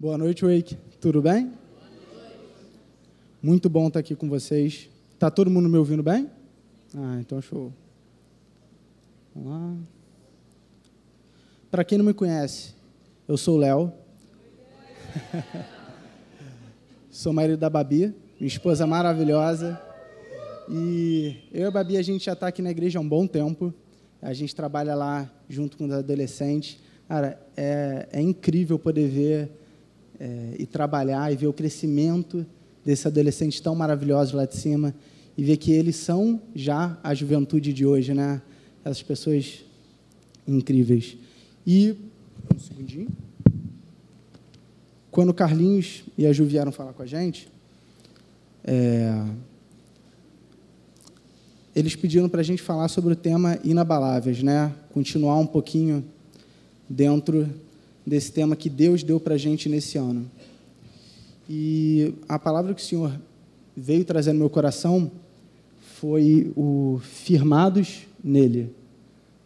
Boa noite, Wake. Tudo bem? Muito bom estar aqui com vocês. Tá todo mundo me ouvindo bem? Ah, então show. Vamos lá. Para quem não me conhece, eu sou o Léo. sou marido da Babi, minha esposa maravilhosa. E eu e a Babi, a gente já está aqui na igreja há um bom tempo. A gente trabalha lá junto com os adolescentes. Cara, é, é incrível poder ver é, e trabalhar e ver o crescimento desses adolescentes tão maravilhosos lá de cima e ver que eles são já a juventude de hoje, né? Essas pessoas incríveis. E um segundinho. Quando o Carlinhos e a Ju vieram falar com a gente, é, eles pediram para a gente falar sobre o tema inabaláveis, né? Continuar um pouquinho dentro desse tema que Deus deu para a gente nesse ano. E a palavra que o Senhor veio trazer no meu coração foi o firmados nele.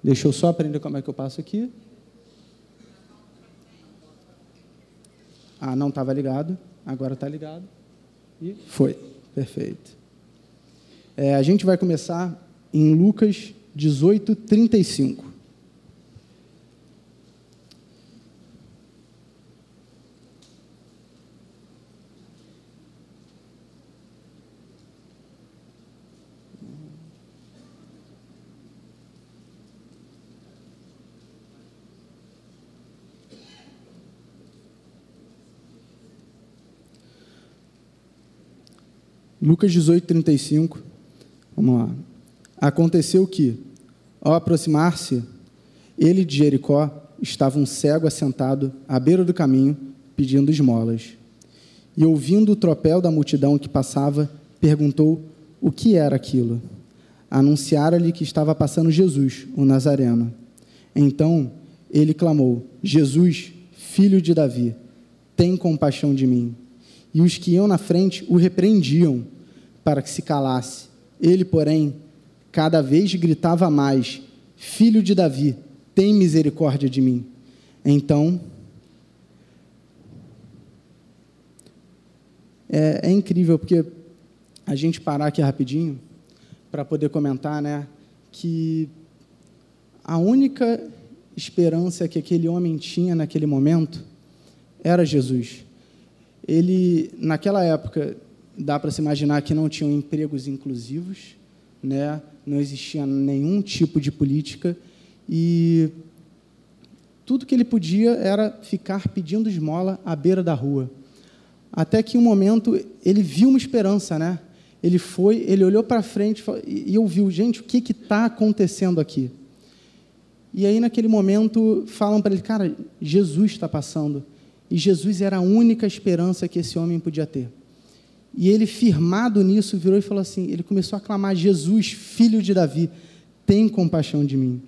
Deixa eu só aprender como é que eu passo aqui. Ah, não estava ligado. Agora está ligado. E foi. Perfeito. É, a gente vai começar em Lucas 18, 35. Lucas 18, 35. Vamos lá. Aconteceu que, ao aproximar-se, ele de Jericó estava um cego assentado à beira do caminho, pedindo esmolas. E ouvindo o tropel da multidão que passava, perguntou o que era aquilo. Anunciara-lhe que estava passando Jesus, o Nazareno. Então ele clamou: Jesus, filho de Davi, tem compaixão de mim. E os que iam na frente o repreendiam para que se calasse. Ele, porém, cada vez gritava mais: Filho de Davi, tem misericórdia de mim. Então, é, é incrível porque a gente parar aqui rapidinho para poder comentar, né, que a única esperança que aquele homem tinha naquele momento era Jesus ele, naquela época, dá para se imaginar que não tinham empregos inclusivos, né? não existia nenhum tipo de política, e tudo que ele podia era ficar pedindo esmola à beira da rua. Até que um momento ele viu uma esperança, né? Ele foi, ele olhou para frente e ouviu, gente, o que está acontecendo aqui? E aí, naquele momento, falam para ele, cara, Jesus está passando. E Jesus era a única esperança que esse homem podia ter. E ele, firmado nisso, virou e falou assim: ele começou a clamar: Jesus, filho de Davi, tem compaixão de mim.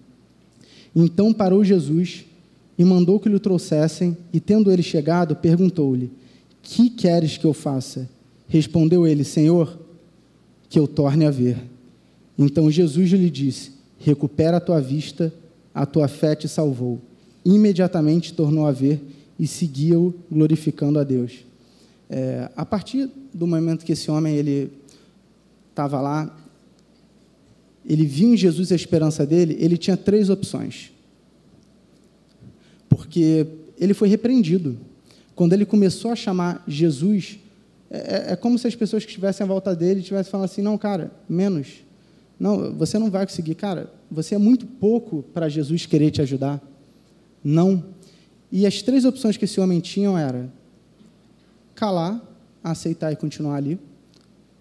Então parou Jesus e mandou que lhe trouxessem, e tendo ele chegado, perguntou-lhe: Que queres que eu faça? Respondeu ele: Senhor, que eu torne a ver. Então Jesus lhe disse: Recupera a tua vista, a tua fé te salvou. Imediatamente tornou a ver e seguiu glorificando a Deus. É, a partir do momento que esse homem ele estava lá, ele viu em Jesus a esperança dele, ele tinha três opções. Porque ele foi repreendido. Quando ele começou a chamar Jesus, é, é, é como se as pessoas que estivessem à volta dele estivessem falando assim: não, cara, menos. Não, você não vai conseguir. Cara, você é muito pouco para Jesus querer te ajudar. Não. E as três opções que esse homem tinha era calar, aceitar e continuar ali.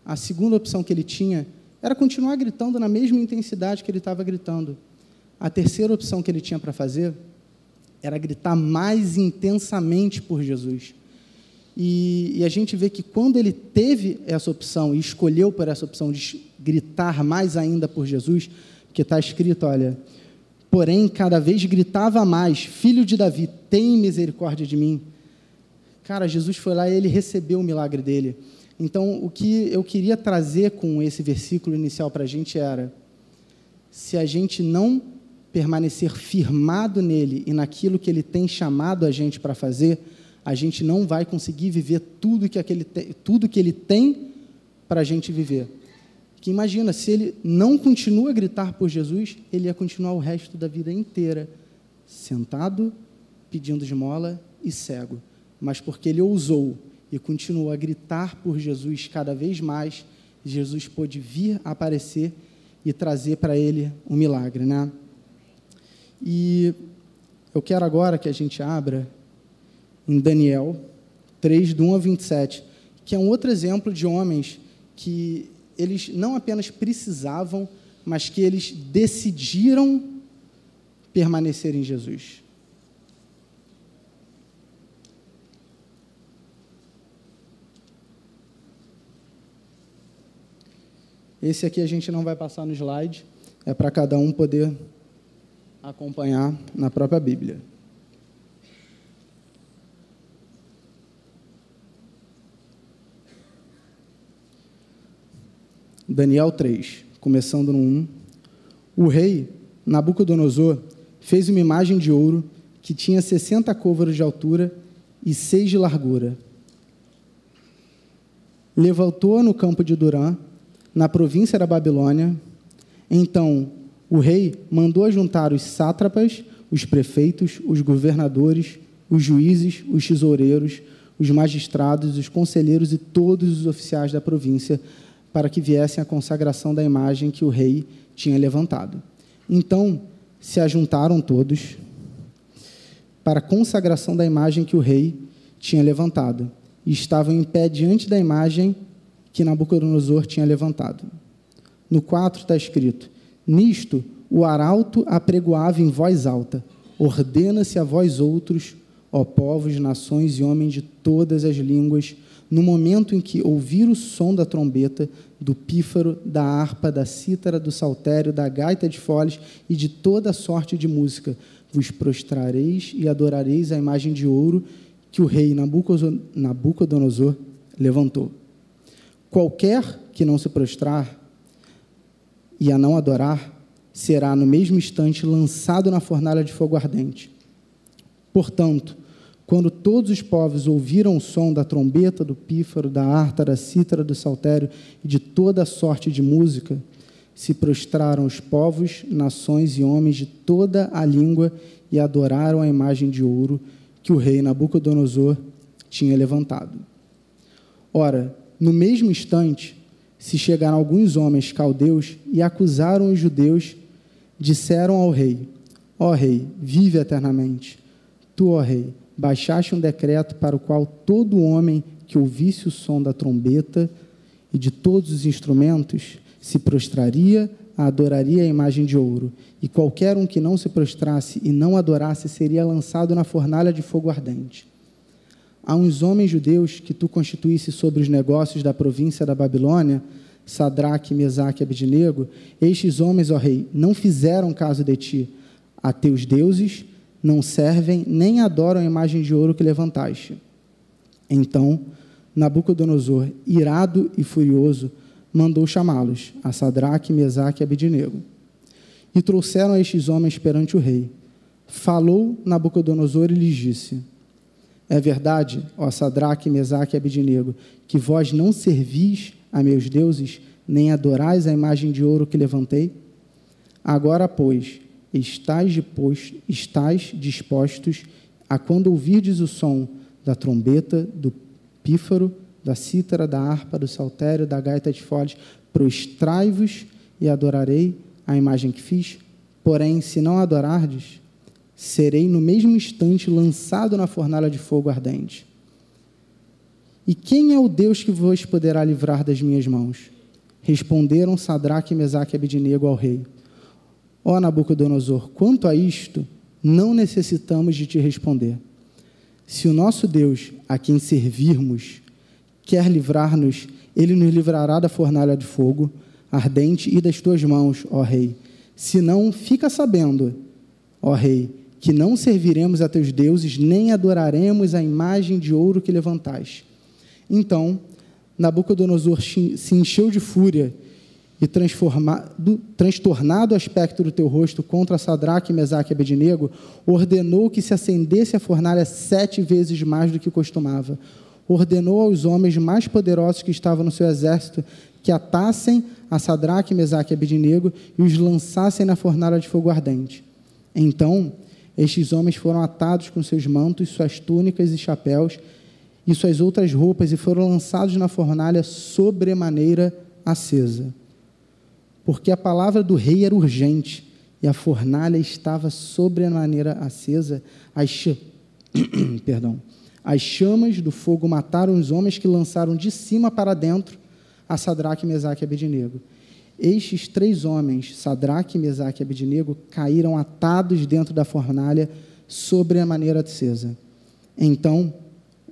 A segunda opção que ele tinha era continuar gritando na mesma intensidade que ele estava gritando. A terceira opção que ele tinha para fazer era gritar mais intensamente por Jesus. E, e, a gente vê que quando ele teve essa opção e escolheu por essa opção de gritar mais ainda por Jesus, que está escrito, olha, porém cada vez gritava mais: Filho de Davi, tem misericórdia de mim. Cara, Jesus foi lá e ele recebeu o milagre dele. Então, o que eu queria trazer com esse versículo inicial para a gente era: se a gente não permanecer firmado nele e naquilo que ele tem chamado a gente para fazer, a gente não vai conseguir viver tudo que, aquele te, tudo que ele tem para a gente viver. Que imagina, se ele não continua a gritar por Jesus, ele ia continuar o resto da vida inteira sentado, pedindo esmola e cego. Mas porque ele ousou e continuou a gritar por Jesus cada vez mais, Jesus pôde vir aparecer e trazer para ele um milagre, né? E eu quero agora que a gente abra em Daniel 3, do 1 a 27, que é um outro exemplo de homens que eles não apenas precisavam, mas que eles decidiram permanecer em Jesus. Esse aqui a gente não vai passar no slide, é para cada um poder acompanhar na própria Bíblia. Daniel 3, começando no 1. O rei Nabucodonosor fez uma imagem de ouro que tinha 60 côvaros de altura e 6 de largura. Levantou-a no campo de Durã na província da Babilônia. Então o rei mandou juntar os sátrapas, os prefeitos, os governadores, os juízes, os tesoureiros, os magistrados, os conselheiros e todos os oficiais da província para que viessem à consagração da imagem que o rei tinha levantado. Então se ajuntaram todos para a consagração da imagem que o rei tinha levantado e estavam em pé diante da imagem que Nabucodonosor tinha levantado. No 4 está escrito: Nisto o arauto apregoava em voz alta: Ordena-se a vós outros, ó povos, nações e homens de todas as línguas, no momento em que ouvir o som da trombeta, do pífaro, da harpa, da cítara, do saltério, da gaita de foles e de toda sorte de música, vos prostrareis e adorareis a imagem de ouro que o rei Nabucodonosor levantou. Qualquer que não se prostrar e a não adorar, será no mesmo instante lançado na fornalha de fogo ardente. Portanto, quando todos os povos ouviram o som da trombeta, do pífaro, da harta, da cítara, do saltério e de toda sorte de música, se prostraram os povos, nações e homens de toda a língua e adoraram a imagem de ouro que o rei Nabucodonosor tinha levantado. Ora, no mesmo instante, se chegaram alguns homens caldeus e acusaram os judeus, disseram ao rei: Ó oh, rei, vive eternamente. Tu, ó oh, rei, baixaste um decreto para o qual todo homem que ouvisse o som da trombeta e de todos os instrumentos se prostraria, adoraria a imagem de ouro, e qualquer um que não se prostrasse e não adorasse seria lançado na fornalha de fogo ardente a uns homens judeus que tu constituísse sobre os negócios da província da Babilônia, Sadraque, Mesaque e Abednego, estes homens, ó rei, não fizeram caso de ti. A teus deuses não servem nem adoram a imagem de ouro que levantaste. Então, Nabucodonosor, irado e furioso, mandou chamá-los, a Sadraque, Mesaque e Abednego. E trouxeram estes homens perante o rei. Falou Nabucodonosor e lhes disse: é verdade, ó Sadraque, Mesaque e Abidinego, que vós não servis a meus deuses, nem adorais a imagem de ouro que levantei? Agora, pois, estáis, depois, estáis dispostos a quando ouvirdes o som da trombeta, do pífaro, da cítara, da harpa, do saltério, da gaita de foles, prostrai-vos e adorarei a imagem que fiz? Porém, se não adorardes, serei no mesmo instante lançado na fornalha de fogo ardente. E quem é o Deus que vos poderá livrar das minhas mãos? Responderam Sadraque, Mesaque e Abednego ao rei. Ó Nabucodonosor, quanto a isto, não necessitamos de te responder. Se o nosso Deus, a quem servirmos, quer livrar-nos, ele nos livrará da fornalha de fogo ardente e das tuas mãos, ó rei. Se não, fica sabendo, ó rei, que não serviremos a teus deuses, nem adoraremos a imagem de ouro que levantaste. Então, Nabucodonosor se encheu de fúria e transtornado o aspecto do teu rosto contra Sadraque, Mesaque e Abednego, ordenou que se acendesse a fornalha sete vezes mais do que costumava. Ordenou aos homens mais poderosos que estavam no seu exército que atassem a Sadraque, Mesaque e Abednego e os lançassem na fornalha de fogo ardente. Então, estes homens foram atados com seus mantos, suas túnicas e chapéus e suas outras roupas e foram lançados na fornalha sobremaneira acesa porque a palavra do rei era urgente e a fornalha estava sobremaneira acesa. As, ch... Perdão. As chamas do fogo mataram os homens que lançaram de cima para dentro a Sadraque, Mesaque e Abednego. Estes três homens, Sadraque, Mesaque e Abednego, caíram atados dentro da fornalha sobre a maneira acesa. Então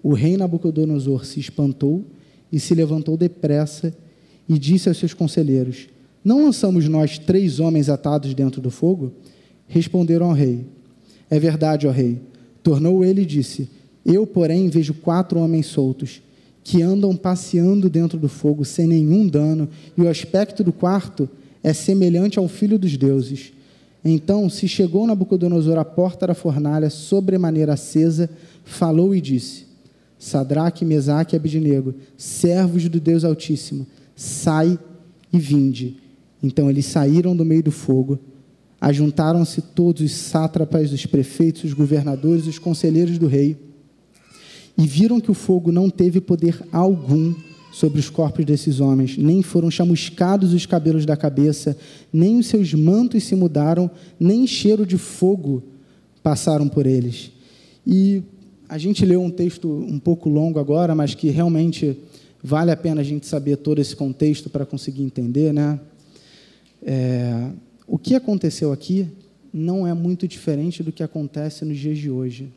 o rei Nabucodonosor se espantou e se levantou depressa e disse aos seus conselheiros: não lançamos nós três homens atados dentro do fogo? Responderam ao rei: É verdade, ó rei. Tornou ele e disse: Eu, porém, vejo quatro homens soltos, que andam passeando dentro do fogo sem nenhum dano, e o aspecto do quarto é semelhante ao filho dos deuses. Então se chegou Nabucodonosor à porta da fornalha, sobremaneira acesa, falou e disse: Sadraque, Mesaque e Abidnego, servos do Deus Altíssimo, sai e vinde. Então eles saíram do meio do fogo, ajuntaram-se todos os sátrapas, os prefeitos, os governadores, os conselheiros do rei, e viram que o fogo não teve poder algum sobre os corpos desses homens, nem foram chamuscados os cabelos da cabeça, nem os seus mantos se mudaram, nem cheiro de fogo passaram por eles. E a gente leu um texto um pouco longo agora, mas que realmente vale a pena a gente saber todo esse contexto para conseguir entender, né? É, o que aconteceu aqui não é muito diferente do que acontece nos dias de hoje.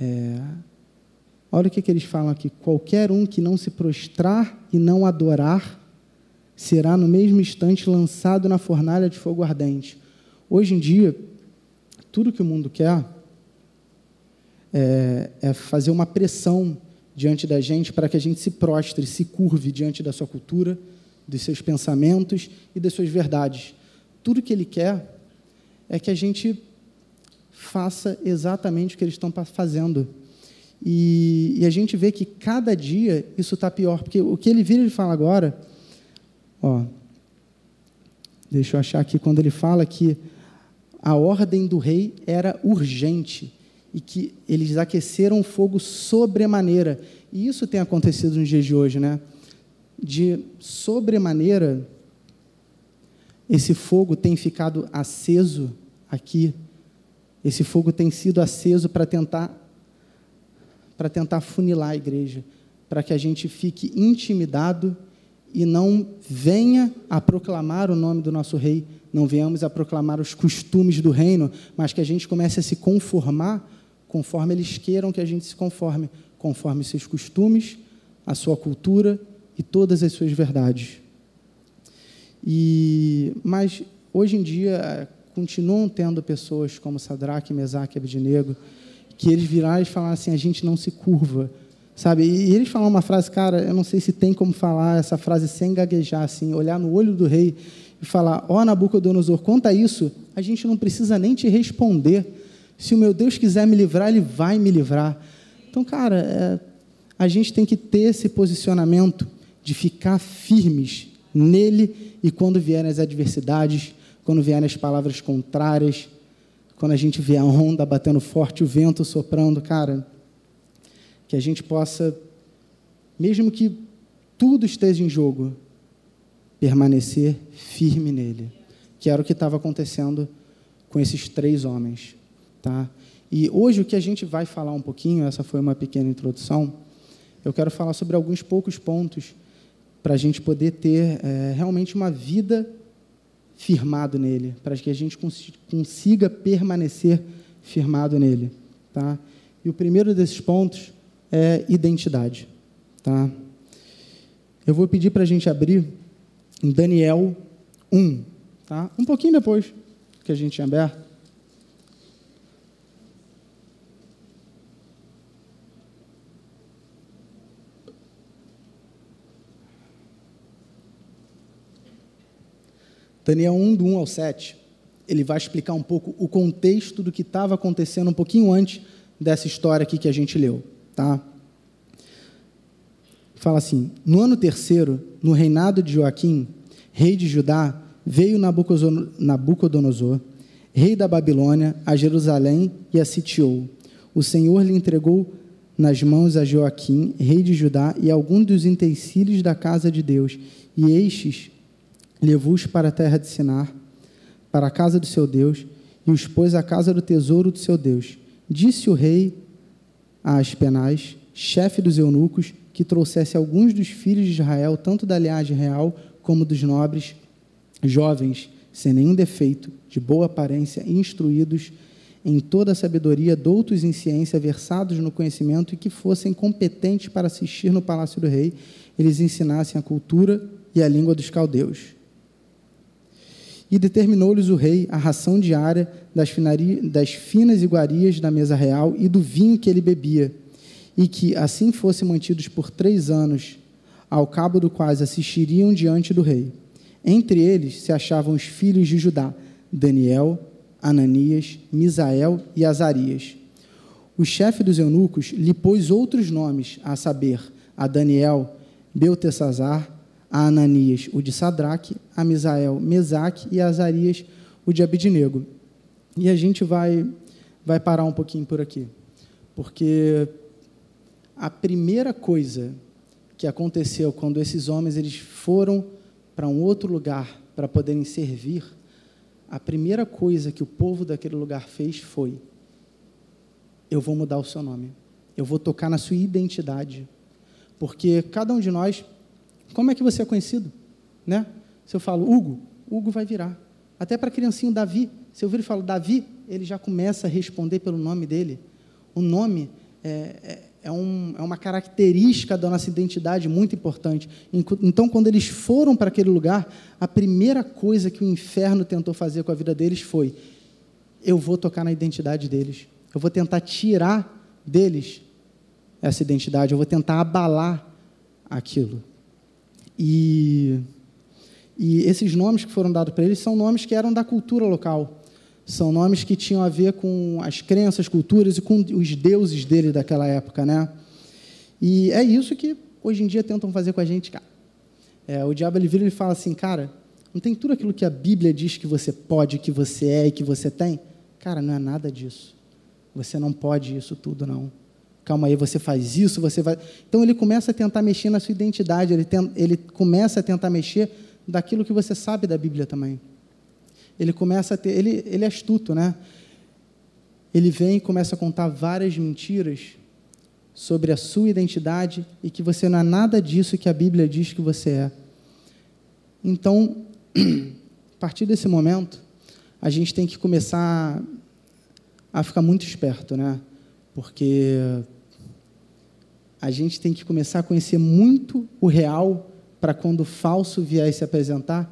É, olha o que, que eles falam aqui: qualquer um que não se prostrar e não adorar será no mesmo instante lançado na fornalha de fogo ardente. Hoje em dia, tudo que o mundo quer é, é fazer uma pressão diante da gente para que a gente se prostre, se curve diante da sua cultura, dos seus pensamentos e das suas verdades. Tudo que ele quer é que a gente faça exatamente o que eles estão fazendo. E, e a gente vê que cada dia isso está pior, porque o que ele vira e fala agora, ó, deixa eu achar aqui quando ele fala que a ordem do rei era urgente e que eles aqueceram o fogo sobremaneira. E isso tem acontecido nos dias de hoje, né? de sobremaneira, esse fogo tem ficado aceso aqui. Esse fogo tem sido aceso para tentar para tentar funilar a igreja, para que a gente fique intimidado e não venha a proclamar o nome do nosso rei, não venhamos a proclamar os costumes do reino, mas que a gente comece a se conformar conforme eles queiram que a gente se conforme, conforme seus costumes, a sua cultura e todas as suas verdades. E, mas hoje em dia continuam tendo pessoas como Sadraque, Mesaque e Abednego, que eles viraram e falaram assim, a gente não se curva, sabe? E eles falam uma frase, cara, eu não sei se tem como falar essa frase sem gaguejar, assim, olhar no olho do rei e falar, ó oh, Nabucodonosor, conta isso, a gente não precisa nem te responder. Se o meu Deus quiser me livrar, ele vai me livrar. Então, cara, é, a gente tem que ter esse posicionamento de ficar firmes nele e quando vierem as adversidades, quando vierem as palavras contrárias, quando a gente vê a onda batendo forte, o vento soprando, cara, que a gente possa, mesmo que tudo esteja em jogo, permanecer firme nele, que era o que estava acontecendo com esses três homens, tá? E hoje o que a gente vai falar um pouquinho, essa foi uma pequena introdução, eu quero falar sobre alguns poucos pontos para a gente poder ter é, realmente uma vida firmado nele, para que a gente cons consiga permanecer firmado nele, tá? E o primeiro desses pontos é identidade, tá? Eu vou pedir para a gente abrir em Daniel 1, tá? Um pouquinho depois que a gente tinha aberto. Daniel 1, do 1 ao 7, ele vai explicar um pouco o contexto do que estava acontecendo um pouquinho antes dessa história aqui que a gente leu. Tá? Fala assim: No ano terceiro, no reinado de Joaquim, rei de Judá, veio Nabucodonosor, rei da Babilônia, a Jerusalém e a sitiou. O Senhor lhe entregou nas mãos a Joaquim, rei de Judá, e alguns dos utensílios da casa de Deus, e estes levou-os para a terra de Sinar, para a casa do seu Deus, e os pôs à casa do tesouro do seu Deus. Disse o rei a Aspenaz, chefe dos eunucos, que trouxesse alguns dos filhos de Israel, tanto da linhagem real como dos nobres, jovens, sem nenhum defeito, de boa aparência, instruídos em toda a sabedoria, doutos em ciência, versados no conhecimento e que fossem competentes para assistir no palácio do rei, eles ensinassem a cultura e a língua dos caldeus. E determinou-lhes o rei a ração diária das, das finas iguarias da mesa real e do vinho que ele bebia, e que assim fossem mantidos por três anos, ao cabo do quais assistiriam diante do rei. Entre eles se achavam os filhos de Judá, Daniel, Ananias, Misael e Azarias. O chefe dos eunucos lhe pôs outros nomes, a saber, a Daniel, Beltesazar, a Ananias, o de Sadraque, a Misael, Mesaque e a Azarias, o de Abidnego. E a gente vai, vai parar um pouquinho por aqui, porque a primeira coisa que aconteceu quando esses homens eles foram para um outro lugar para poderem servir, a primeira coisa que o povo daquele lugar fez foi: eu vou mudar o seu nome, eu vou tocar na sua identidade, porque cada um de nós, como é que você é conhecido, né? Se eu falo Hugo, Hugo vai virar. Até para criancinho Davi, se eu vir e falo Davi, ele já começa a responder pelo nome dele. O nome é, é é, um, é uma característica da nossa identidade muito importante. Então, quando eles foram para aquele lugar, a primeira coisa que o inferno tentou fazer com a vida deles foi: eu vou tocar na identidade deles, eu vou tentar tirar deles essa identidade, eu vou tentar abalar aquilo. E, e esses nomes que foram dados para eles são nomes que eram da cultura local. São nomes que tinham a ver com as crenças, culturas e com os deuses dele daquela época, né? E é isso que hoje em dia tentam fazer com a gente, cara. É, o diabo ele vira e fala assim, cara, não tem tudo aquilo que a Bíblia diz que você pode, que você é e que você tem? Cara, não é nada disso. Você não pode isso tudo, não. Calma aí, você faz isso, você vai. Então ele começa a tentar mexer na sua identidade, ele, tem, ele começa a tentar mexer daquilo que você sabe da Bíblia também ele começa a ter, ele, ele é astuto, né? Ele vem e começa a contar várias mentiras sobre a sua identidade e que você não é nada disso que a Bíblia diz que você é. Então, a partir desse momento, a gente tem que começar a ficar muito esperto, né? Porque a gente tem que começar a conhecer muito o real para quando o falso vier se apresentar,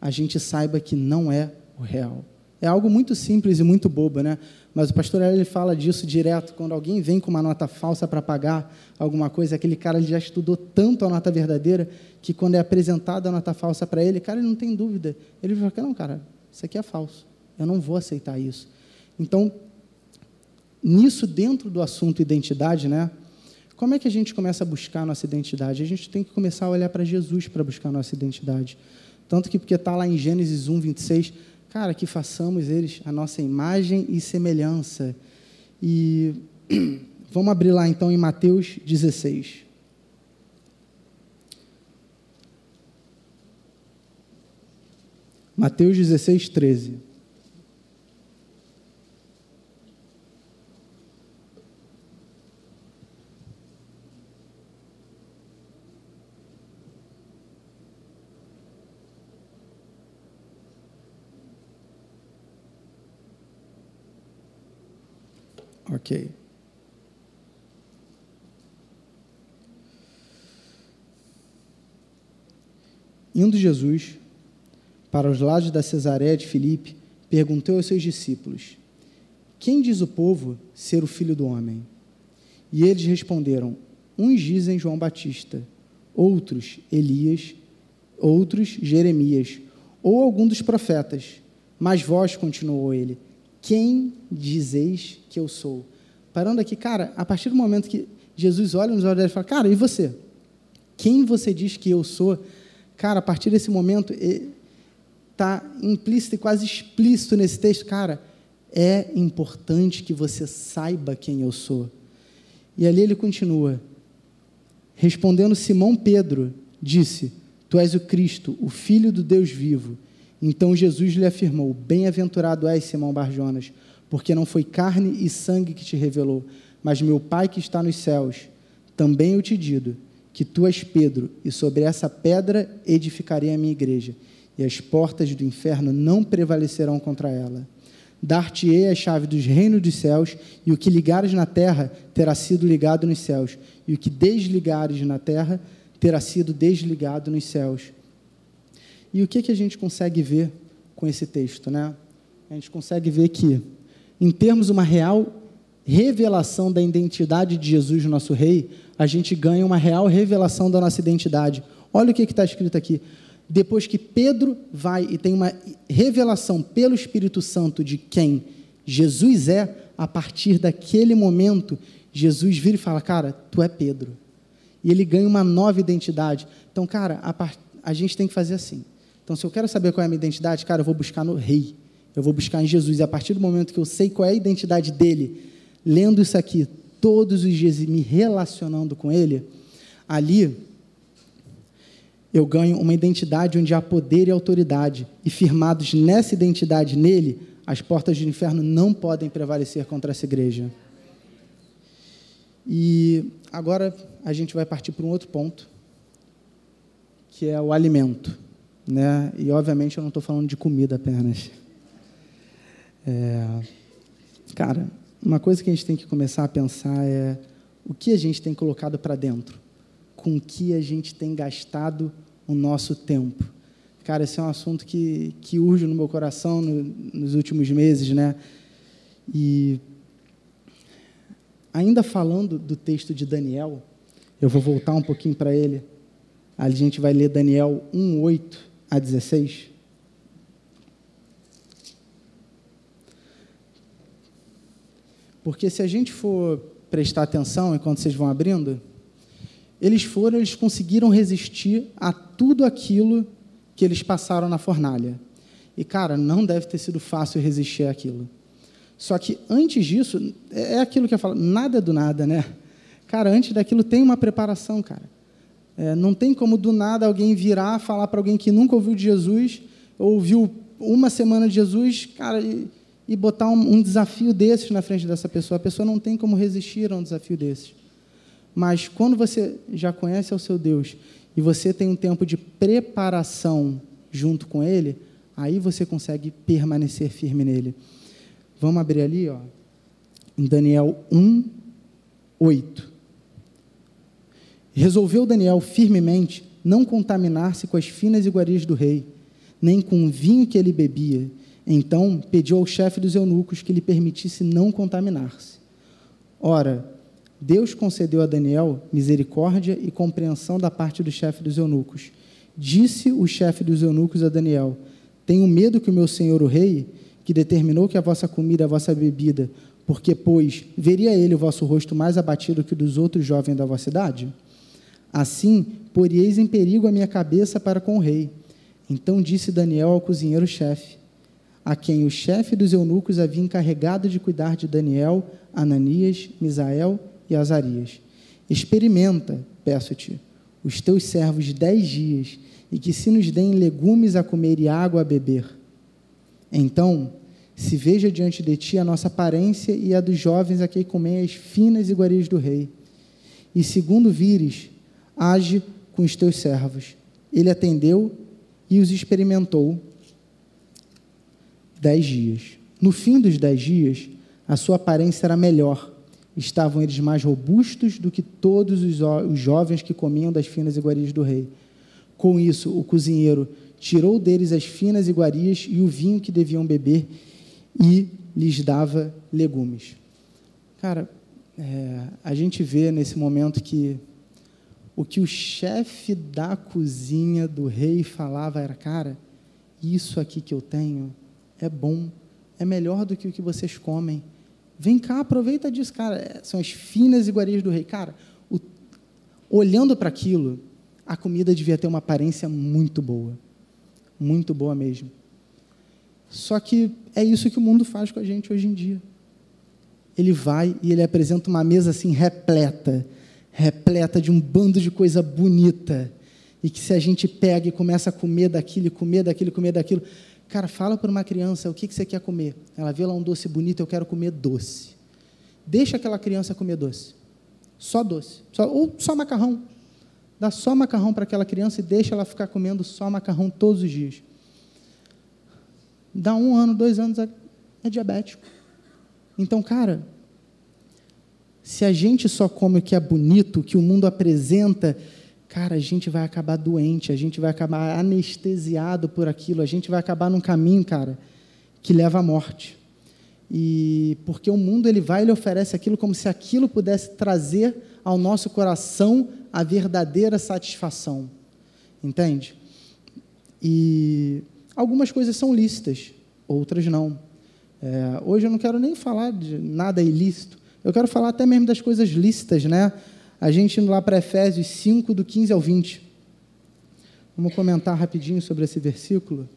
a gente saiba que não é o real. É algo muito simples e muito bobo, né? Mas o pastor ele fala disso direto. Quando alguém vem com uma nota falsa para pagar alguma coisa, aquele cara ele já estudou tanto a nota verdadeira que quando é apresentada a nota falsa para ele, cara, ele não tem dúvida. Ele fala: não, cara, isso aqui é falso. Eu não vou aceitar isso. Então, nisso dentro do assunto identidade, né? Como é que a gente começa a buscar a nossa identidade? A gente tem que começar a olhar para Jesus para buscar a nossa identidade. Tanto que, porque está lá em Gênesis 1, 26, cara, que façamos eles a nossa imagem e semelhança. E vamos abrir lá então em Mateus 16. Mateus 16, 13. Ok. Indo Jesus para os lados da Cesareia de Filipe, perguntou aos seus discípulos: Quem diz o povo ser o filho do homem? E eles responderam: Uns dizem João Batista, outros Elias, outros Jeremias, ou algum dos profetas. Mas vós, continuou ele, quem dizeis que eu sou? Parando aqui, cara, a partir do momento que Jesus olha nos olhos dele e fala, cara, e você? Quem você diz que eu sou? Cara, a partir desse momento, está implícito e quase explícito nesse texto, cara, é importante que você saiba quem eu sou. E ali ele continua. Respondendo Simão Pedro, disse: Tu és o Cristo, o Filho do Deus vivo. Então Jesus lhe afirmou: Bem-aventurado és, Simão Barjonas, porque não foi carne e sangue que te revelou, mas meu Pai que está nos céus. Também eu te digo que tu és Pedro, e sobre essa pedra edificarei a minha igreja, e as portas do inferno não prevalecerão contra ela. Dar-te-ei a chave dos reinos dos céus, e o que ligares na terra terá sido ligado nos céus, e o que desligares na terra terá sido desligado nos céus. E o que, que a gente consegue ver com esse texto? Né? A gente consegue ver que, em termos uma real revelação da identidade de Jesus, nosso Rei, a gente ganha uma real revelação da nossa identidade. Olha o que está escrito aqui. Depois que Pedro vai e tem uma revelação pelo Espírito Santo de quem Jesus é, a partir daquele momento, Jesus vira e fala: Cara, tu é Pedro. E ele ganha uma nova identidade. Então, cara, a, a gente tem que fazer assim. Então, se eu quero saber qual é a minha identidade, cara, eu vou buscar no Rei. Eu vou buscar em Jesus. E a partir do momento que eu sei qual é a identidade dele, lendo isso aqui todos os dias e me relacionando com ele, ali eu ganho uma identidade onde há poder e autoridade. E firmados nessa identidade nele, as portas do inferno não podem prevalecer contra essa igreja. E agora a gente vai partir para um outro ponto, que é o alimento. Né? E, obviamente, eu não estou falando de comida apenas. É, cara, uma coisa que a gente tem que começar a pensar é o que a gente tem colocado para dentro, com o que a gente tem gastado o nosso tempo. Cara, esse é um assunto que, que urge no meu coração no, nos últimos meses, né? E ainda falando do texto de Daniel, eu vou voltar um pouquinho para ele. A gente vai ler Daniel 1, 8 a 16. Porque se a gente for prestar atenção enquanto vocês vão abrindo, eles foram, eles conseguiram resistir a tudo aquilo que eles passaram na fornalha. E, cara, não deve ter sido fácil resistir àquilo. Só que antes disso, é, é aquilo que eu falo, nada do nada, né? Cara, antes daquilo tem uma preparação, cara. É, não tem como do nada alguém virar, falar para alguém que nunca ouviu de Jesus, ouviu uma semana de Jesus, cara, e, e botar um, um, desafio desses na frente dessa pessoa. A pessoa não tem como resistir a um desafio desses. Mas quando você já conhece o seu Deus e você tem um tempo de preparação junto com Ele, aí você consegue permanecer firme nele. Vamos abrir ali, ó, em Daniel 1, 8. Resolveu Daniel firmemente não contaminar-se com as finas iguarias do rei, nem com o vinho que ele bebia. Então pediu ao chefe dos eunucos que lhe permitisse não contaminar-se. Ora, Deus concedeu a Daniel misericórdia e compreensão da parte do chefe dos eunucos. Disse o chefe dos eunucos a Daniel: Tenho medo que o meu senhor o rei que determinou que a vossa comida a vossa bebida, porque, pois, veria ele o vosso rosto mais abatido que o dos outros jovens da vossa idade? Assim, poríeis em perigo a minha cabeça para com o rei. Então disse Daniel ao cozinheiro-chefe, a quem o chefe dos eunucos havia encarregado de cuidar de Daniel, Ananias, Misael e Azarias. Experimenta, peço-te, os teus servos dez dias, e que se nos deem legumes a comer e água a beber. Então, se veja diante de ti a nossa aparência e a dos jovens a quem comem as finas iguarias do rei. E segundo vires, age com os teus servos. Ele atendeu e os experimentou dez dias. No fim dos dez dias, a sua aparência era melhor. Estavam eles mais robustos do que todos os, os jovens que comiam das finas iguarias do rei. Com isso, o cozinheiro tirou deles as finas iguarias e o vinho que deviam beber e lhes dava legumes. Cara, é, a gente vê nesse momento que o que o chefe da cozinha do rei falava era, cara, isso aqui que eu tenho é bom, é melhor do que o que vocês comem. Vem cá, aproveita disso, cara. É, são as finas iguarias do rei. Cara, o, olhando para aquilo, a comida devia ter uma aparência muito boa. Muito boa mesmo. Só que é isso que o mundo faz com a gente hoje em dia. Ele vai e ele apresenta uma mesa assim repleta, repleta de um bando de coisa bonita. E que se a gente pega e começa a comer daquilo, comer daquilo, comer daquilo, cara, fala para uma criança o que, que você quer comer. Ela vê lá um doce bonito, eu quero comer doce. Deixa aquela criança comer doce. Só doce. Só, ou só macarrão. Dá só macarrão para aquela criança e deixa ela ficar comendo só macarrão todos os dias. Dá um ano, dois anos, é, é diabético. Então, cara, se a gente só come o que é bonito, o que o mundo apresenta, cara, a gente vai acabar doente, a gente vai acabar anestesiado por aquilo, a gente vai acabar num caminho, cara, que leva à morte. E porque o mundo ele vai ele oferece aquilo como se aquilo pudesse trazer ao nosso coração a verdadeira satisfação. Entende? E algumas coisas são lícitas, outras não. É, hoje eu não quero nem falar de nada ilícito, eu quero falar até mesmo das coisas lícitas, né? A gente indo lá para Efésios 5, do 15 ao 20. Vamos comentar rapidinho sobre esse versículo.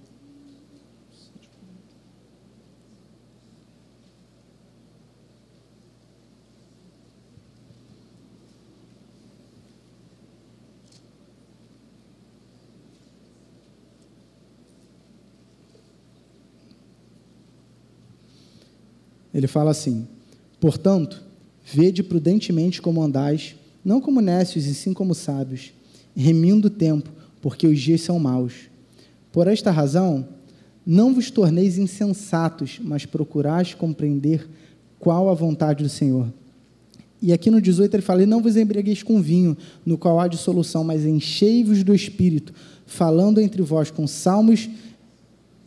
Ele fala assim: Portanto, vede prudentemente como andais, não como necios e sim como sábios, remindo o tempo, porque os dias são maus. Por esta razão, não vos torneis insensatos, mas procurais compreender qual a vontade do Senhor. E aqui no 18 ele fala: e Não vos embriagueis com vinho, no qual há dissolução, mas enchei-vos do espírito, falando entre vós com salmos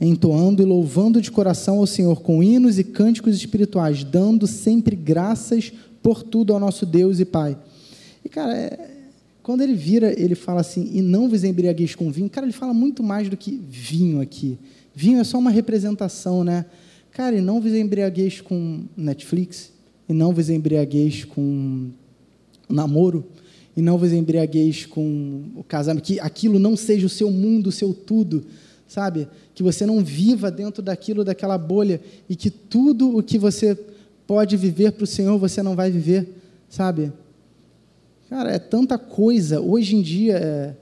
entoando e louvando de coração ao Senhor com hinos e cânticos espirituais, dando sempre graças por tudo ao nosso Deus e Pai. E, cara, é, quando ele vira, ele fala assim, e não vos embriagueis com vinho, cara, ele fala muito mais do que vinho aqui. Vinho é só uma representação, né? Cara, e não vos embriagueis com Netflix, e não vos embriagueis com namoro, e não vos embriagueis com o casamento, que aquilo não seja o seu mundo, o seu tudo, sabe? Que você não viva dentro daquilo, daquela bolha, e que tudo o que você pode viver para o Senhor, você não vai viver, sabe? Cara, é tanta coisa. Hoje em dia, é,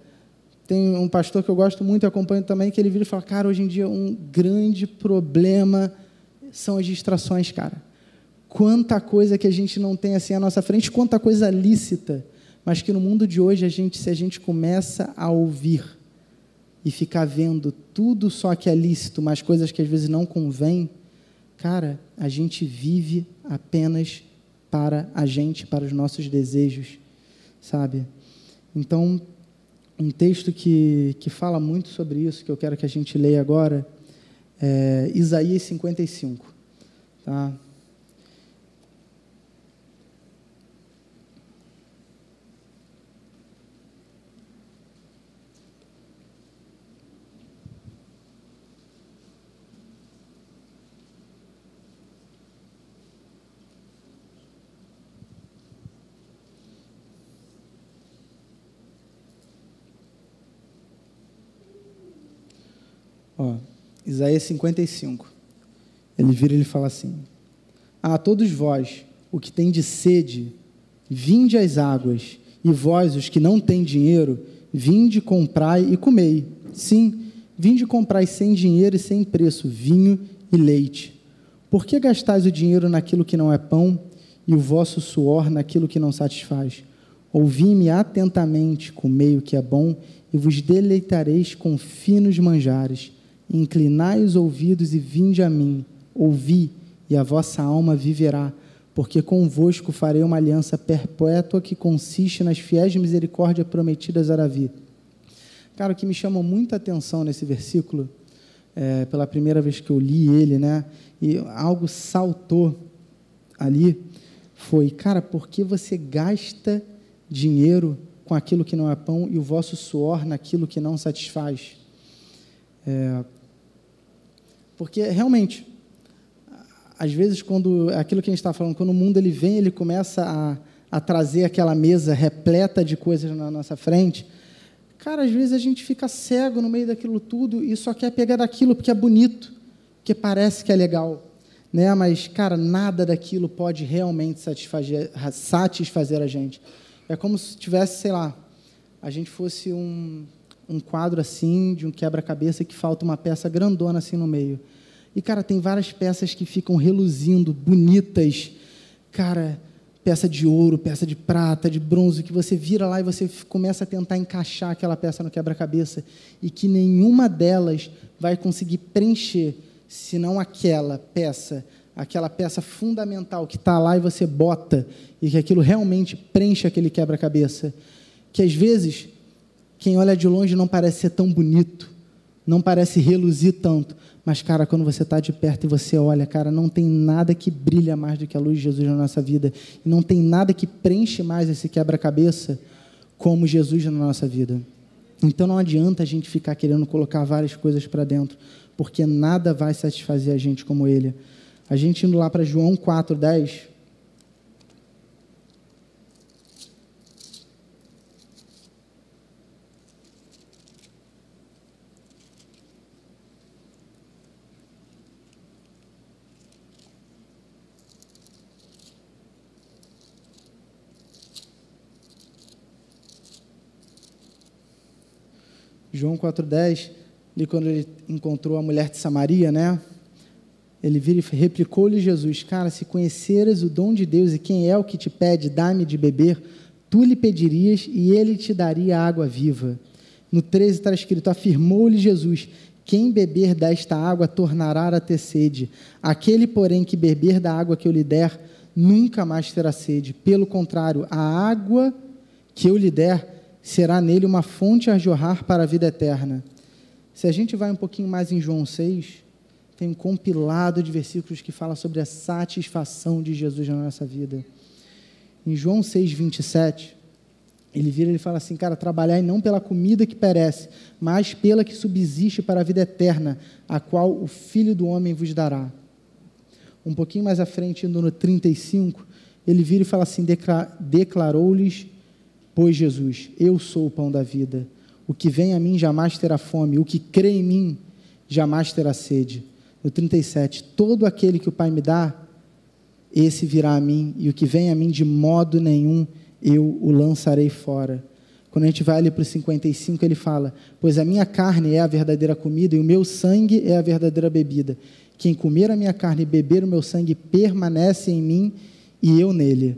tem um pastor que eu gosto muito e acompanho também, que ele vira e fala: Cara, hoje em dia um grande problema são as distrações, cara. Quanta coisa que a gente não tem assim à nossa frente, quanta coisa lícita, mas que no mundo de hoje, a gente, se a gente começa a ouvir, e ficar vendo tudo só que é lícito, mas coisas que às vezes não convém, cara, a gente vive apenas para a gente, para os nossos desejos, sabe? Então, um texto que, que fala muito sobre isso, que eu quero que a gente leia agora, é Isaías 55. Tá? Ó, Isaías 55. Ele vira e ele fala assim: A todos vós, o que tem de sede, vinde às águas, e vós, os que não têm dinheiro, vinde, comprai e comei. Sim, vinde comprai sem dinheiro e sem preço vinho e leite. Por que gastais o dinheiro naquilo que não é pão e o vosso suor naquilo que não satisfaz? Ouvi-me atentamente, comei o que é bom e vos deleitareis com finos manjares inclinai os ouvidos e vinde a mim, ouvi, e a vossa alma viverá, porque convosco farei uma aliança perpétua que consiste nas fiéis misericórdias prometidas a Davi. Cara, o que me chamou muita atenção nesse versículo, é, pela primeira vez que eu li ele, né, e algo saltou ali, foi, cara, por que você gasta dinheiro com aquilo que não é pão e o vosso suor naquilo que não satisfaz? É, Porque realmente, às vezes, quando aquilo que a gente está falando, quando o mundo ele vem, ele começa a, a trazer aquela mesa repleta de coisas na nossa frente. Cara, às vezes a gente fica cego no meio daquilo tudo e só quer pegar daquilo porque é bonito, porque parece que é legal. Né? Mas, cara, nada daquilo pode realmente satisfazer, satisfazer a gente. É como se tivesse, sei lá, a gente fosse um, um quadro assim, de um quebra-cabeça que falta uma peça grandona assim no meio. E, cara, tem várias peças que ficam reluzindo, bonitas. Cara, peça de ouro, peça de prata, de bronze, que você vira lá e você começa a tentar encaixar aquela peça no quebra-cabeça e que nenhuma delas vai conseguir preencher, senão aquela peça, aquela peça fundamental que está lá e você bota e que aquilo realmente preenche aquele quebra-cabeça. Que às vezes quem olha de longe não parece ser tão bonito, não parece reluzir tanto, mas, cara, quando você está de perto e você olha, cara, não tem nada que brilha mais do que a luz de Jesus na nossa vida. E não tem nada que preenche mais esse quebra-cabeça como Jesus na nossa vida. Então não adianta a gente ficar querendo colocar várias coisas para dentro, porque nada vai satisfazer a gente como Ele. A gente indo lá para João 4, João 4,10, ali quando ele encontrou a mulher de Samaria, né? Ele replicou-lhe Jesus: Cara, se conheceras o dom de Deus e quem é o que te pede, dá-me de beber, tu lhe pedirias e ele te daria água viva. No 13 está escrito: Afirmou-lhe Jesus: Quem beber desta água tornará a ter sede. Aquele, porém, que beber da água que eu lhe der, nunca mais terá sede. Pelo contrário, a água que eu lhe der será nele uma fonte a jorrar para a vida eterna. Se a gente vai um pouquinho mais em João 6, tem um compilado de versículos que fala sobre a satisfação de Jesus na nossa vida. Em João 6, 27, ele vira e fala assim, cara, trabalhai não pela comida que perece, mas pela que subsiste para a vida eterna, a qual o Filho do Homem vos dará. Um pouquinho mais à frente, indo no 35, ele vira e fala assim, declarou-lhes Pois Jesus, eu sou o pão da vida. O que vem a mim jamais terá fome, o que crê em mim jamais terá sede. No 37, todo aquele que o Pai me dá, esse virá a mim, e o que vem a mim de modo nenhum eu o lançarei fora. Quando a gente vai ali para o 55, ele fala: Pois a minha carne é a verdadeira comida e o meu sangue é a verdadeira bebida. Quem comer a minha carne e beber o meu sangue permanece em mim e eu nele.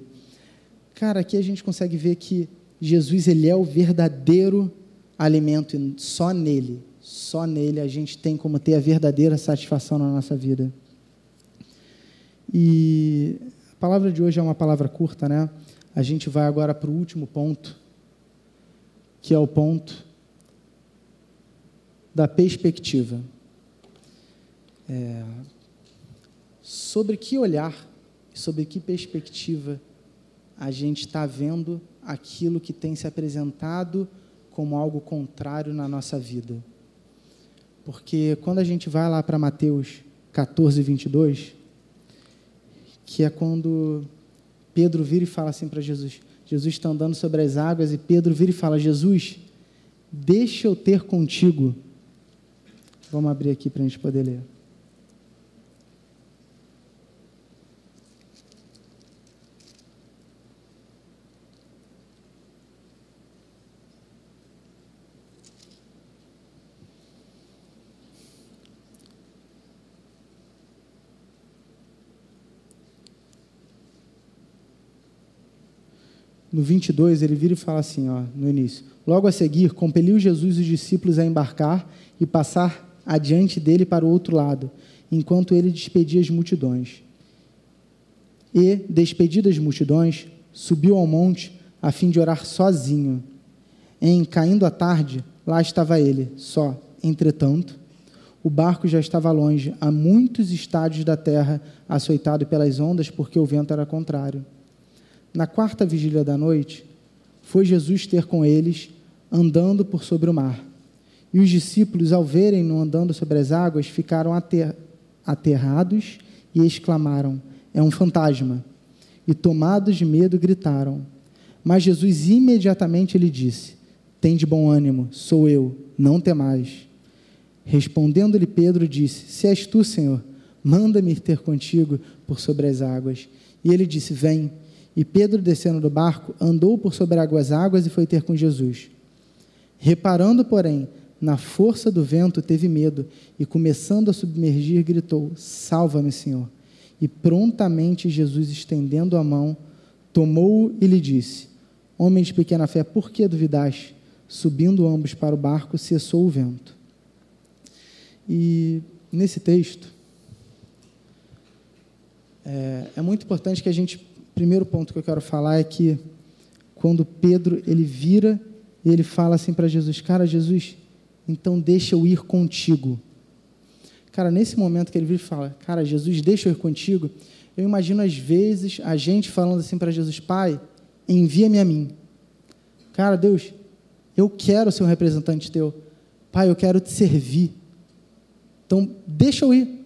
Cara, aqui a gente consegue ver que Jesus ele é o verdadeiro alimento e só nele, só nele a gente tem como ter a verdadeira satisfação na nossa vida. E a palavra de hoje é uma palavra curta, né? A gente vai agora para o último ponto, que é o ponto da perspectiva. É, sobre que olhar, sobre que perspectiva a gente está vendo aquilo que tem se apresentado como algo contrário na nossa vida. Porque quando a gente vai lá para Mateus 14, 22, que é quando Pedro vira e fala assim para Jesus: Jesus está andando sobre as águas e Pedro vira e fala: Jesus, deixa eu ter contigo. Vamos abrir aqui para a gente poder ler. No 22, ele vira e fala assim, ó, no início: Logo a seguir, compeliu Jesus os discípulos a embarcar e passar adiante dele para o outro lado, enquanto ele despedia as multidões. E, despedidas as multidões, subiu ao monte a fim de orar sozinho. Em caindo a tarde, lá estava ele, só. Entretanto, o barco já estava longe, a muitos estádios da terra, açoitado pelas ondas, porque o vento era contrário. Na quarta vigília da noite, foi Jesus ter com eles, andando por sobre o mar. E os discípulos, ao verem-no andando sobre as águas, ficaram aterrados e exclamaram: É um fantasma. E tomados de medo, gritaram. Mas Jesus imediatamente lhe disse: Tem de bom ânimo, sou eu, não temais. Respondendo-lhe Pedro, disse: Se és tu, Senhor, manda-me ter contigo por sobre as águas. E ele disse: Vem. E Pedro, descendo do barco, andou por sobre as águas e foi ter com Jesus. Reparando, porém, na força do vento, teve medo e, começando a submergir, gritou: Salva-me, Senhor. E prontamente Jesus, estendendo a mão, tomou-o e lhe disse: Homem de pequena fé, por que duvidaste? Subindo ambos para o barco, cessou o vento. E nesse texto, é, é muito importante que a gente. Primeiro ponto que eu quero falar é que quando Pedro ele vira e ele fala assim para Jesus: Cara, Jesus, então deixa eu ir contigo. Cara, nesse momento que ele vira e fala: Cara, Jesus, deixa eu ir contigo. Eu imagino às vezes a gente falando assim para Jesus: Pai, envia-me a mim. Cara, Deus, eu quero ser um representante teu. Pai, eu quero te servir. Então, deixa eu ir.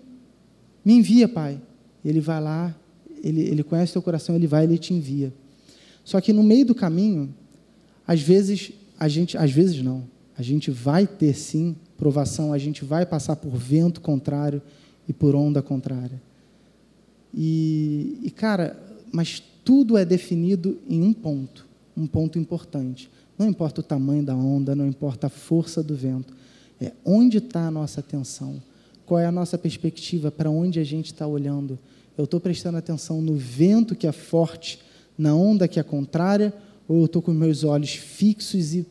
Me envia, Pai. Ele vai lá, ele, ele conhece teu coração, ele vai, ele te envia. Só que no meio do caminho, às vezes, a gente, às vezes não, a gente vai ter sim provação, a gente vai passar por vento contrário e por onda contrária. E, e cara, mas tudo é definido em um ponto, um ponto importante. Não importa o tamanho da onda, não importa a força do vento, é onde está a nossa atenção, qual é a nossa perspectiva, para onde a gente está olhando. Eu estou prestando atenção no vento que é forte, na onda que é contrária, ou eu estou com meus olhos fixos e,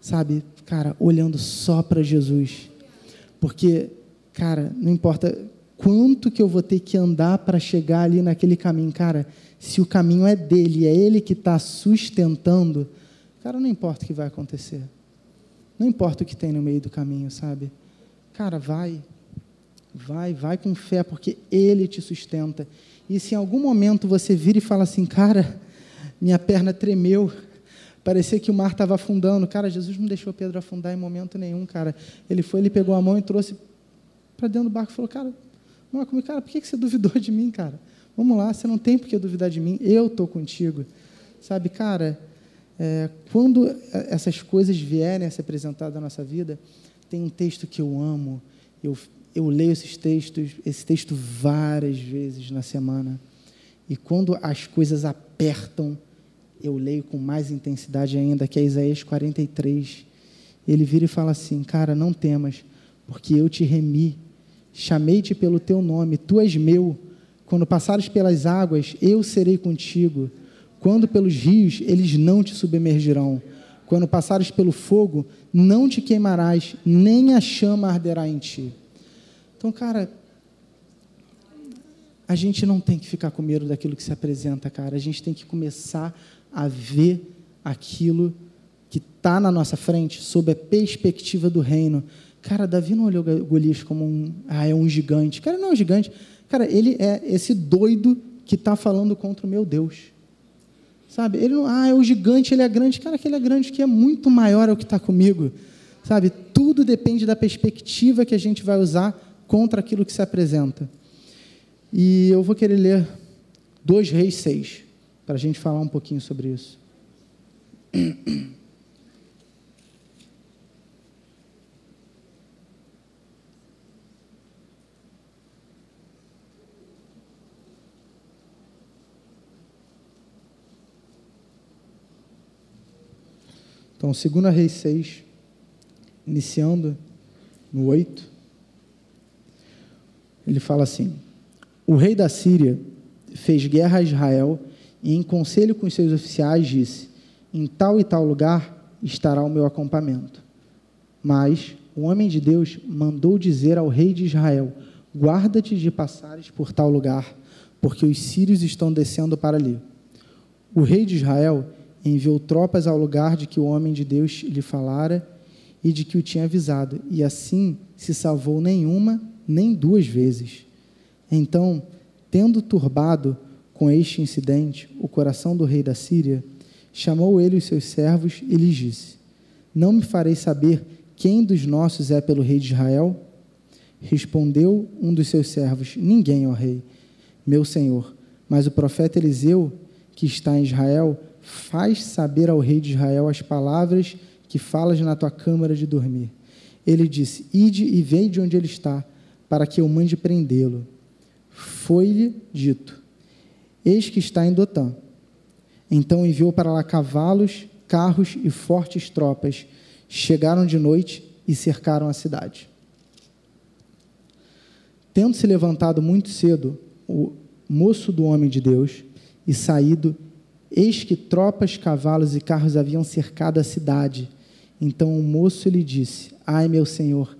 sabe, cara, olhando só para Jesus? Porque, cara, não importa quanto que eu vou ter que andar para chegar ali naquele caminho, cara, se o caminho é dele, é ele que está sustentando, cara, não importa o que vai acontecer. Não importa o que tem no meio do caminho, sabe? Cara, vai. Vai, vai com fé, porque ele te sustenta. E se em algum momento você vira e fala assim, cara, minha perna tremeu, parecia que o mar estava afundando. Cara, Jesus não deixou Pedro afundar em momento nenhum, cara. Ele foi, ele pegou a mão e trouxe para dentro do barco e falou, cara, não é comigo, cara, por que você duvidou de mim, cara? Vamos lá, você não tem por que duvidar de mim, eu estou contigo. Sabe, cara, é, quando essas coisas vierem a se apresentar na nossa vida, tem um texto que eu amo, eu, eu leio esses textos, esse texto várias vezes na semana, e quando as coisas apertam, eu leio com mais intensidade ainda, que é Isaías 43. Ele vira e fala assim: Cara, não temas, porque eu te remi, chamei-te pelo teu nome, tu és meu quando passares pelas águas, eu serei contigo. Quando pelos rios, eles não te submergirão. Quando passares pelo fogo, não te queimarás, nem a chama arderá em ti. Então, cara, a gente não tem que ficar com medo daquilo que se apresenta, cara. A gente tem que começar a ver aquilo que está na nossa frente sob a perspectiva do reino. Cara, Davi não olhou Golias como um, ah, é um gigante. Cara, não é um gigante. Cara, ele é esse doido que está falando contra o meu Deus. Sabe? Ele não, ah, é o gigante, ele é grande. Cara, aquele é grande que é muito maior é o que está comigo. Sabe? Tudo depende da perspectiva que a gente vai usar contra aquilo que se apresenta. E eu vou querer ler 2 Reis 6, para a gente falar um pouquinho sobre isso. Então, 2 Reis 6, iniciando no 8, ele fala assim: O rei da Síria fez guerra a Israel e, em conselho com os seus oficiais, disse: Em tal e tal lugar estará o meu acampamento. Mas o homem de Deus mandou dizer ao rei de Israel: Guarda-te de passares por tal lugar, porque os sírios estão descendo para ali. O rei de Israel enviou tropas ao lugar de que o homem de Deus lhe falara e de que o tinha avisado, e assim se salvou nenhuma, nem duas vezes. Então, tendo turbado com este incidente o coração do rei da Síria, chamou ele os seus servos e lhes disse: Não me farei saber Quem dos nossos é pelo rei de Israel? Respondeu um dos seus servos: Ninguém, ó rei, meu senhor. Mas o profeta Eliseu, que está em Israel, faz saber ao rei de Israel as palavras que falas na tua câmara de dormir. Ele disse: Ide e vei de onde ele está, para que eu mande prendê-lo. Foi-lhe dito: Eis que está em Dotã. Então enviou para lá cavalos, carros e fortes tropas. Chegaram de noite e cercaram a cidade. Tendo se levantado muito cedo, o moço do homem de Deus, e saído, eis que tropas, cavalos e carros haviam cercado a cidade. Então o moço lhe disse: Ai, meu senhor,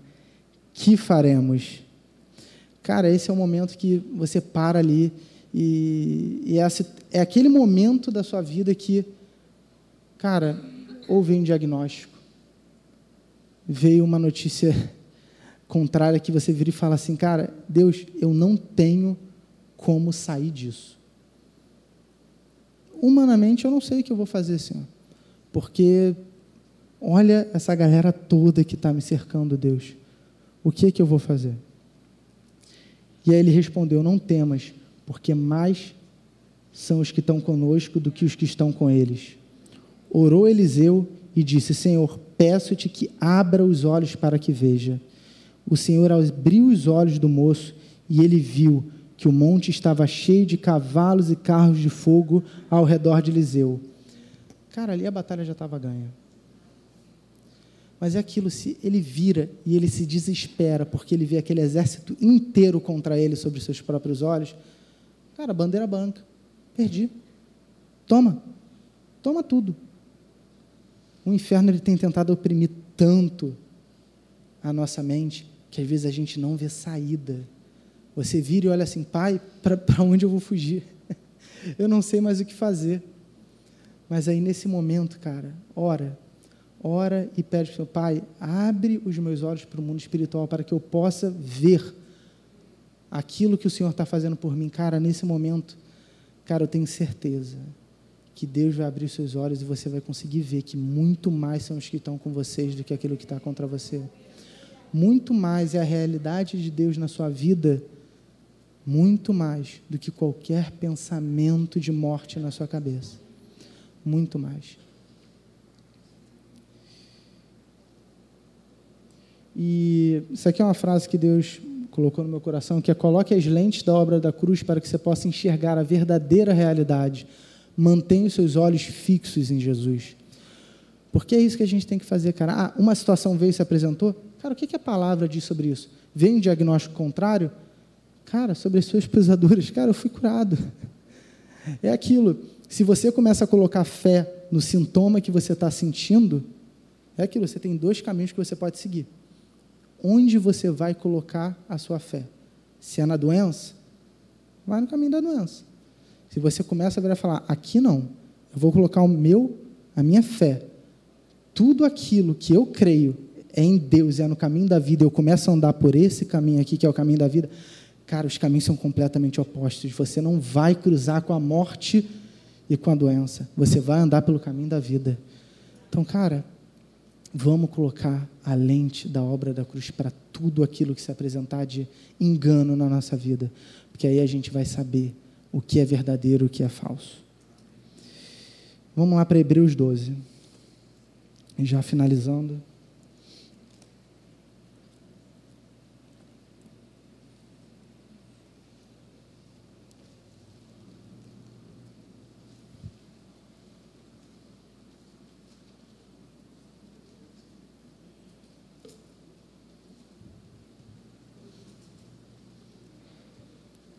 que faremos? Cara, esse é o momento que você para ali e, e é, é aquele momento da sua vida que, cara, ou um diagnóstico, veio uma notícia contrária que você vira e fala assim, cara, Deus, eu não tenho como sair disso. Humanamente, eu não sei o que eu vou fazer, Senhor, porque olha essa galera toda que está me cercando, Deus. O que é que eu vou fazer? E aí ele respondeu: Não temas, porque mais são os que estão conosco do que os que estão com eles. Orou Eliseu e disse: Senhor, peço-te que abra os olhos para que veja. O Senhor abriu os olhos do moço e ele viu que o monte estava cheio de cavalos e carros de fogo ao redor de Eliseu. Cara, ali a batalha já estava ganha. Mas é aquilo, se ele vira e ele se desespera porque ele vê aquele exército inteiro contra ele sobre seus próprios olhos, Cara, bandeira branca. Perdi. Toma. Toma tudo. O inferno ele tem tentado oprimir tanto a nossa mente que às vezes a gente não vê saída. Você vira e olha assim, pai, para onde eu vou fugir? eu não sei mais o que fazer. Mas aí nesse momento, cara, ora, ora e pede para o seu pai, abre os meus olhos para o mundo espiritual para que eu possa ver aquilo que o Senhor está fazendo por mim, cara, nesse momento, cara, eu tenho certeza que Deus vai abrir seus olhos e você vai conseguir ver que muito mais são os que estão com vocês do que aquilo que está contra você. Muito mais é a realidade de Deus na sua vida, muito mais do que qualquer pensamento de morte na sua cabeça. Muito mais. E isso aqui é uma frase que Deus colocou no meu coração, que é coloque as lentes da obra da cruz para que você possa enxergar a verdadeira realidade. Mantenha os seus olhos fixos em Jesus. Porque é isso que a gente tem que fazer, cara. Ah, uma situação veio e se apresentou. Cara, o que, que a palavra diz sobre isso? Vem um diagnóstico contrário? Cara, sobre as suas pisaduras. Cara, eu fui curado. É aquilo. Se você começa a colocar fé no sintoma que você está sentindo, é aquilo. Você tem dois caminhos que você pode seguir onde você vai colocar a sua fé. Se é na doença, vai no caminho da doença. Se você começa a falar, aqui não, eu vou colocar o meu, a minha fé, tudo aquilo que eu creio é em Deus, é no caminho da vida, eu começo a andar por esse caminho aqui, que é o caminho da vida, cara, os caminhos são completamente opostos. Você não vai cruzar com a morte e com a doença. Você vai andar pelo caminho da vida. Então, cara, vamos colocar a lente da obra da cruz para tudo aquilo que se apresentar de engano na nossa vida, porque aí a gente vai saber o que é verdadeiro e o que é falso. Vamos lá para Hebreus 12. Já finalizando.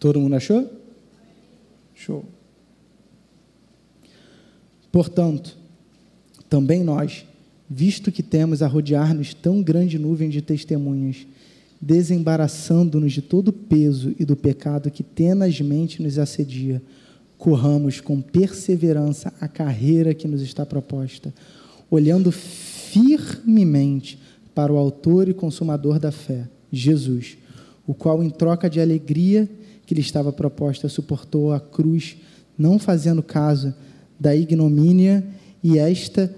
Todo mundo achou? Show. Portanto, também nós, visto que temos a rodear-nos tão grande nuvem de testemunhas, desembaraçando-nos de todo o peso e do pecado que tenazmente nos assedia, corramos com perseverança a carreira que nos está proposta, olhando firmemente para o Autor e Consumador da fé, Jesus, o qual, em troca de alegria, que lhe estava proposta, suportou a cruz, não fazendo caso da ignomínia, e esta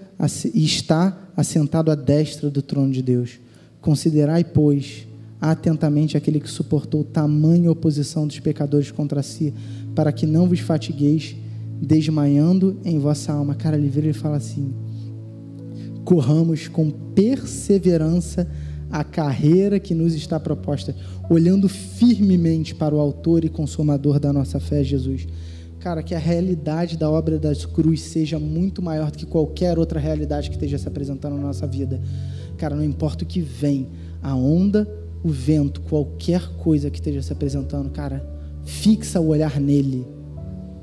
e está assentado à destra do trono de Deus. Considerai, pois, atentamente aquele que suportou tamanha oposição dos pecadores contra si, para que não vos fatigueis, desmaiando em vossa alma. Cara, ele vira e fala assim: corramos com perseverança a carreira que nos está proposta, olhando firmemente para o Autor e Consumador da nossa fé, Jesus. Cara, que a realidade da obra das cruz seja muito maior do que qualquer outra realidade que esteja se apresentando na nossa vida. Cara, não importa o que vem, a onda, o vento, qualquer coisa que esteja se apresentando, cara, fixa o olhar nele.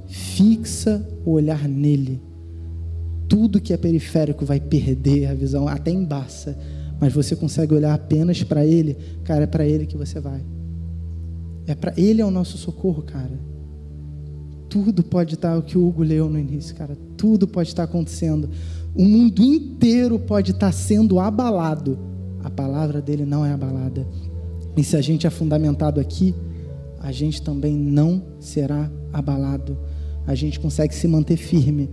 Fixa o olhar nele. Tudo que é periférico vai perder a visão, até embaça. Mas você consegue olhar apenas para ele, cara, é para ele que você vai. É para ele é o nosso socorro, cara. Tudo pode estar o que o Hugo leu no início, cara. Tudo pode estar acontecendo. O mundo inteiro pode estar sendo abalado. A palavra dele não é abalada. E se a gente é fundamentado aqui, a gente também não será abalado. A gente consegue se manter firme.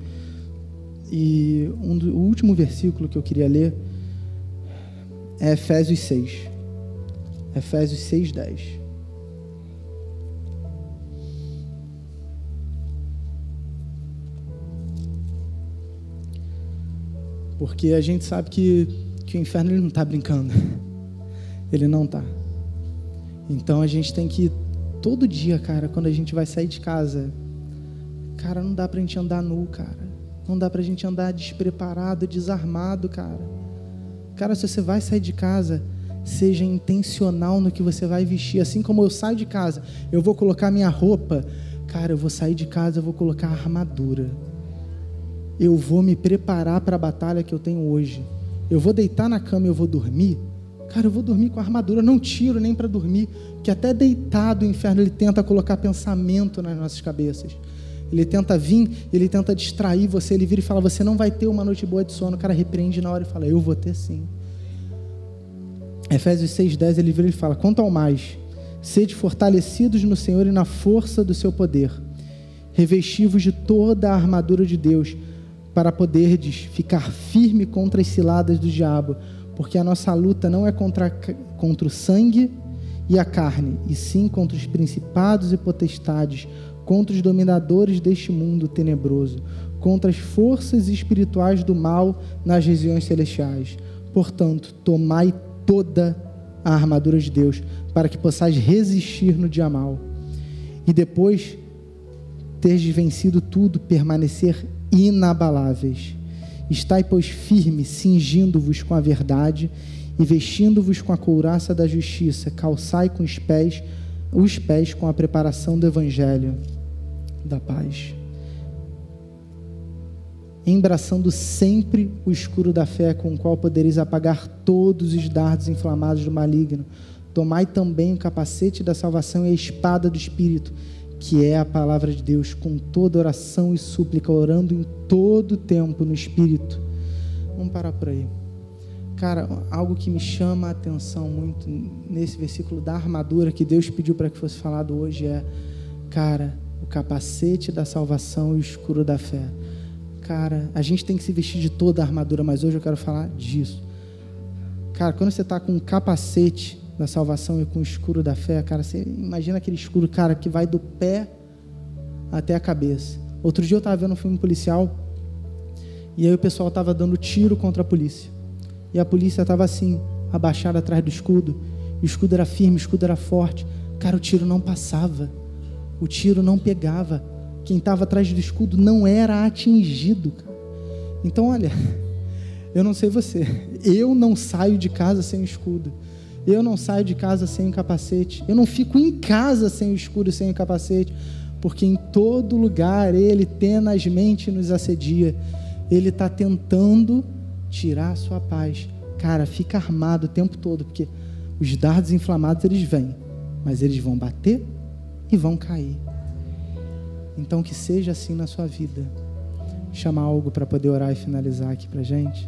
E um do, o último versículo que eu queria ler é Efésios 6. Efésios 6, 10. Porque a gente sabe que, que o inferno ele não está brincando. Ele não está. Então a gente tem que, todo dia, cara, quando a gente vai sair de casa, cara, não dá para a gente andar nu, cara. Não dá para a gente andar despreparado, desarmado, cara. Cara, se você vai sair de casa, seja intencional no que você vai vestir. Assim como eu saio de casa, eu vou colocar minha roupa. Cara, eu vou sair de casa, eu vou colocar a armadura. Eu vou me preparar para a batalha que eu tenho hoje. Eu vou deitar na cama e eu vou dormir. Cara, eu vou dormir com a armadura, não tiro nem para dormir, que até deitado o inferno ele tenta colocar pensamento nas nossas cabeças. Ele tenta vir, ele tenta distrair você, ele vira e fala: Você não vai ter uma noite boa de sono. O cara repreende na hora e fala: Eu vou ter sim. Efésios 6,10 ele vira e fala: Quanto ao mais, sede fortalecidos no Senhor e na força do seu poder, revestivos de toda a armadura de Deus, para poderdes ficar firme contra as ciladas do diabo, porque a nossa luta não é contra, contra o sangue e a carne, e sim contra os principados e potestades contra os dominadores deste mundo tenebroso, contra as forças espirituais do mal nas regiões celestiais. Portanto, tomai toda a armadura de Deus, para que possais resistir no dia mal. E depois teres vencido tudo, permanecer inabaláveis. Estai, pois, firme, cingindo-vos com a verdade e vestindo-vos com a couraça da justiça, calçai com os pés os pés com a preparação do Evangelho da paz. Embraçando sempre o escuro da fé, com o qual podereis apagar todos os dardos inflamados do maligno. Tomai também o capacete da salvação e a espada do Espírito, que é a palavra de Deus, com toda oração e súplica, orando em todo tempo no Espírito. Vamos parar por aí. Cara, algo que me chama a atenção muito nesse versículo da armadura que Deus pediu para que fosse falado hoje é, cara, o capacete da salvação e o escuro da fé. Cara, a gente tem que se vestir de toda a armadura, mas hoje eu quero falar disso. Cara, quando você está com o capacete da salvação e com o escuro da fé, cara, você imagina aquele escuro, cara, que vai do pé até a cabeça. Outro dia eu estava vendo um filme policial e aí o pessoal estava dando tiro contra a polícia. E a polícia estava assim, abaixada atrás do escudo. O escudo era firme, o escudo era forte. Cara, o tiro não passava. O tiro não pegava. Quem estava atrás do escudo não era atingido. Então, olha, eu não sei você. Eu não saio de casa sem escudo. Eu não saio de casa sem capacete. Eu não fico em casa sem o escudo e sem o capacete. Porque em todo lugar ele tenazmente nos assedia. Ele está tentando tirar a sua paz. Cara, fica armado o tempo todo, porque os dardos inflamados eles vêm, mas eles vão bater e vão cair. Então que seja assim na sua vida. Chamar algo para poder orar e finalizar aqui para gente.